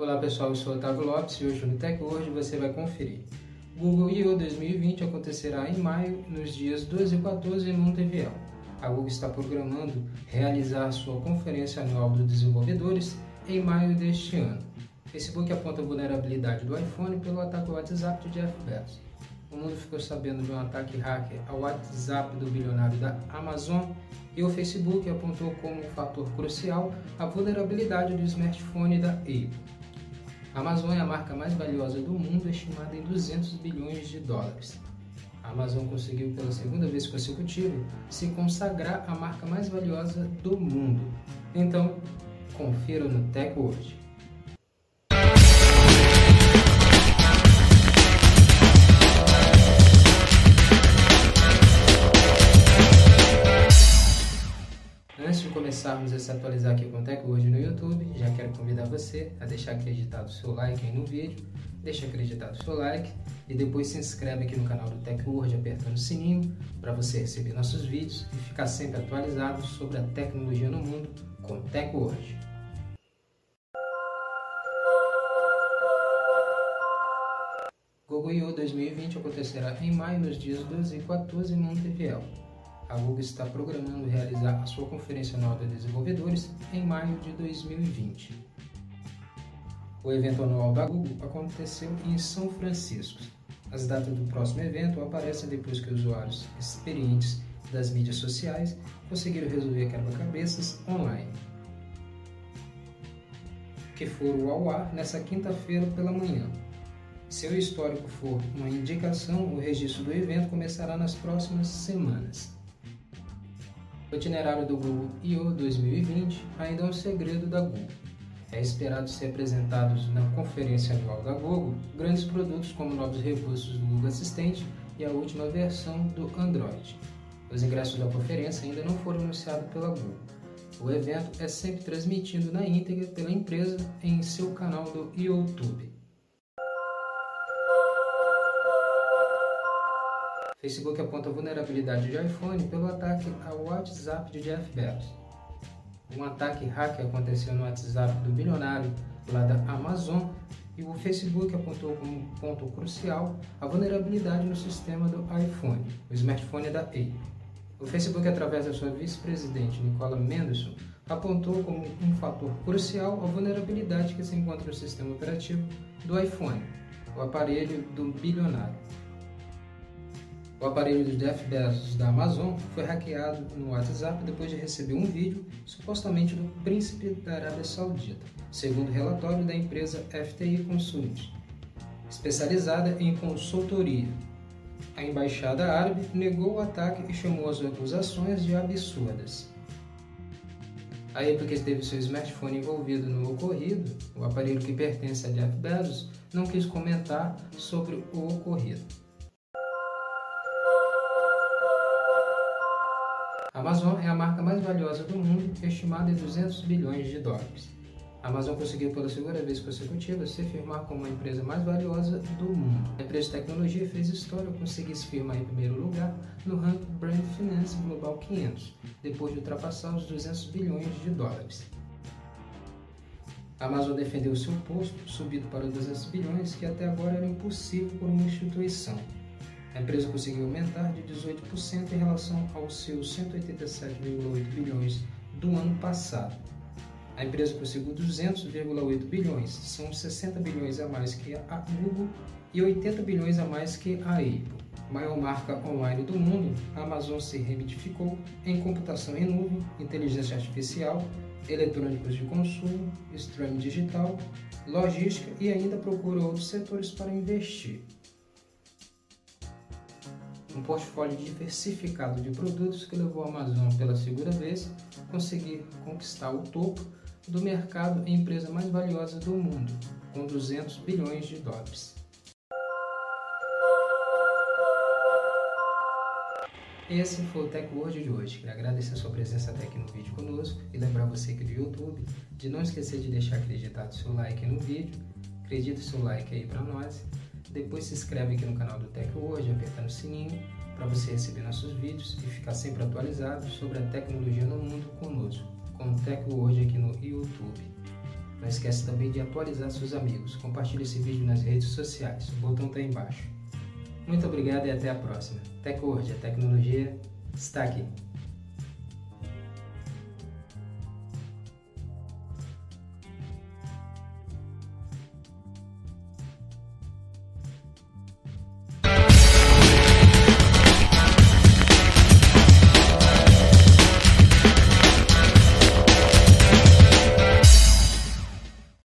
Olá pessoal, eu sou Otávio Lopes e hoje no TechWord você vai conferir. Google I.O. 2020 acontecerá em maio, nos dias 12 e 14 em Montevideo. A Google está programando realizar sua conferência anual dos desenvolvedores em maio deste ano. Facebook aponta a vulnerabilidade do iPhone pelo ataque ao WhatsApp de Jeff Bezos. O mundo ficou sabendo de um ataque hacker ao WhatsApp do bilionário da Amazon e o Facebook apontou como um fator crucial a vulnerabilidade do smartphone da Apple. A Amazon é a marca mais valiosa do mundo, estimada em 200 bilhões de dólares. A Amazon conseguiu pela segunda vez consecutiva se consagrar a marca mais valiosa do mundo. Então, confira no TechWord. Começarmos a se atualizar aqui com o Tech hoje no YouTube, já quero convidar você a deixar acreditado o seu like aí no vídeo, deixa acreditado o seu like e depois se inscreve aqui no canal do Tech Word apertando o sininho para você receber nossos vídeos e ficar sempre atualizado sobre a tecnologia no mundo com o Tech Word. Google I.O. 2020 acontecerá em maio nos dias 12 e 14 em Montevideo a Google está programando realizar a sua conferência anual de desenvolvedores em maio de 2020. O evento anual da Google aconteceu em São Francisco. As datas do próximo evento aparecem depois que usuários experientes das mídias sociais conseguiram resolver quebra-cabeças online, que foram ao ar nessa quinta-feira pela manhã. Se o histórico for uma indicação, o registro do evento começará nas próximas semanas. O itinerário do Google I.O. 2020 ainda é um segredo da Google. É esperado ser apresentados na conferência anual da Google grandes produtos como novos recursos do Google Assistente e a última versão do Android. Os ingressos da conferência ainda não foram anunciados pela Google. O evento é sempre transmitido na íntegra pela empresa em seu canal do YouTube. Facebook aponta vulnerabilidade de iPhone pelo ataque ao WhatsApp de Jeff Bezos. Um ataque hacker aconteceu no WhatsApp do bilionário lá da Amazon e o Facebook apontou como ponto crucial a vulnerabilidade no sistema do iPhone, o smartphone da Apple. O Facebook, através da sua vice-presidente Nicola Mendelson, apontou como um fator crucial a vulnerabilidade que se encontra no sistema operativo do iPhone, o aparelho do bilionário. O aparelho do Jeff Bezos da Amazon foi hackeado no WhatsApp depois de receber um vídeo supostamente do príncipe da Arábia Saudita, segundo relatório da empresa FTI Consult, especializada em consultoria. A embaixada árabe negou o ataque e chamou as acusações de absurdas. A Apple, que teve seu smartphone envolvido no ocorrido, o aparelho que pertence a Jeff Bezos, não quis comentar sobre o ocorrido. Amazon é a marca mais valiosa do mundo, estimada em 200 bilhões de dólares. A Amazon conseguiu pela segunda vez consecutiva se firmar como a empresa mais valiosa do mundo. A empresa de tecnologia fez história ao conseguir se firmar em primeiro lugar no ranking Brand Finance Global 500, depois de ultrapassar os 200 bilhões de dólares. A Amazon defendeu seu posto, subido para os 200 bilhões, que até agora era impossível por uma instituição. A empresa conseguiu aumentar de 18% em relação aos seus 187,8 bilhões do ano passado. A empresa conseguiu 200,8 bilhões, são 60 bilhões a mais que a Google e 80 bilhões a mais que a Apple. Maior marca online do mundo, a Amazon se remidificou em computação em nuvem, inteligência artificial, eletrônicos de consumo, streaming digital, logística e ainda procura outros setores para investir um portfólio diversificado de produtos que levou a Amazon pela segunda vez a conseguir conquistar o topo do mercado e empresa mais valiosa do mundo, com 200 bilhões de dólares. Esse foi o Tech Word de hoje. Quero agradecer a sua presença até aqui no vídeo conosco e lembrar você aqui do YouTube de não esquecer de deixar acreditado seu like no vídeo. Acredita o seu like aí para nós depois se inscreve aqui no canal do Tech Hoje, apertando o sininho para você receber nossos vídeos e ficar sempre atualizado sobre a tecnologia no mundo conosco, com o Tech Hoje aqui no YouTube. Não esquece também de atualizar seus amigos. Compartilhe esse vídeo nas redes sociais. O botão está embaixo. Muito obrigado e até a próxima. TecWord, a tecnologia está aqui.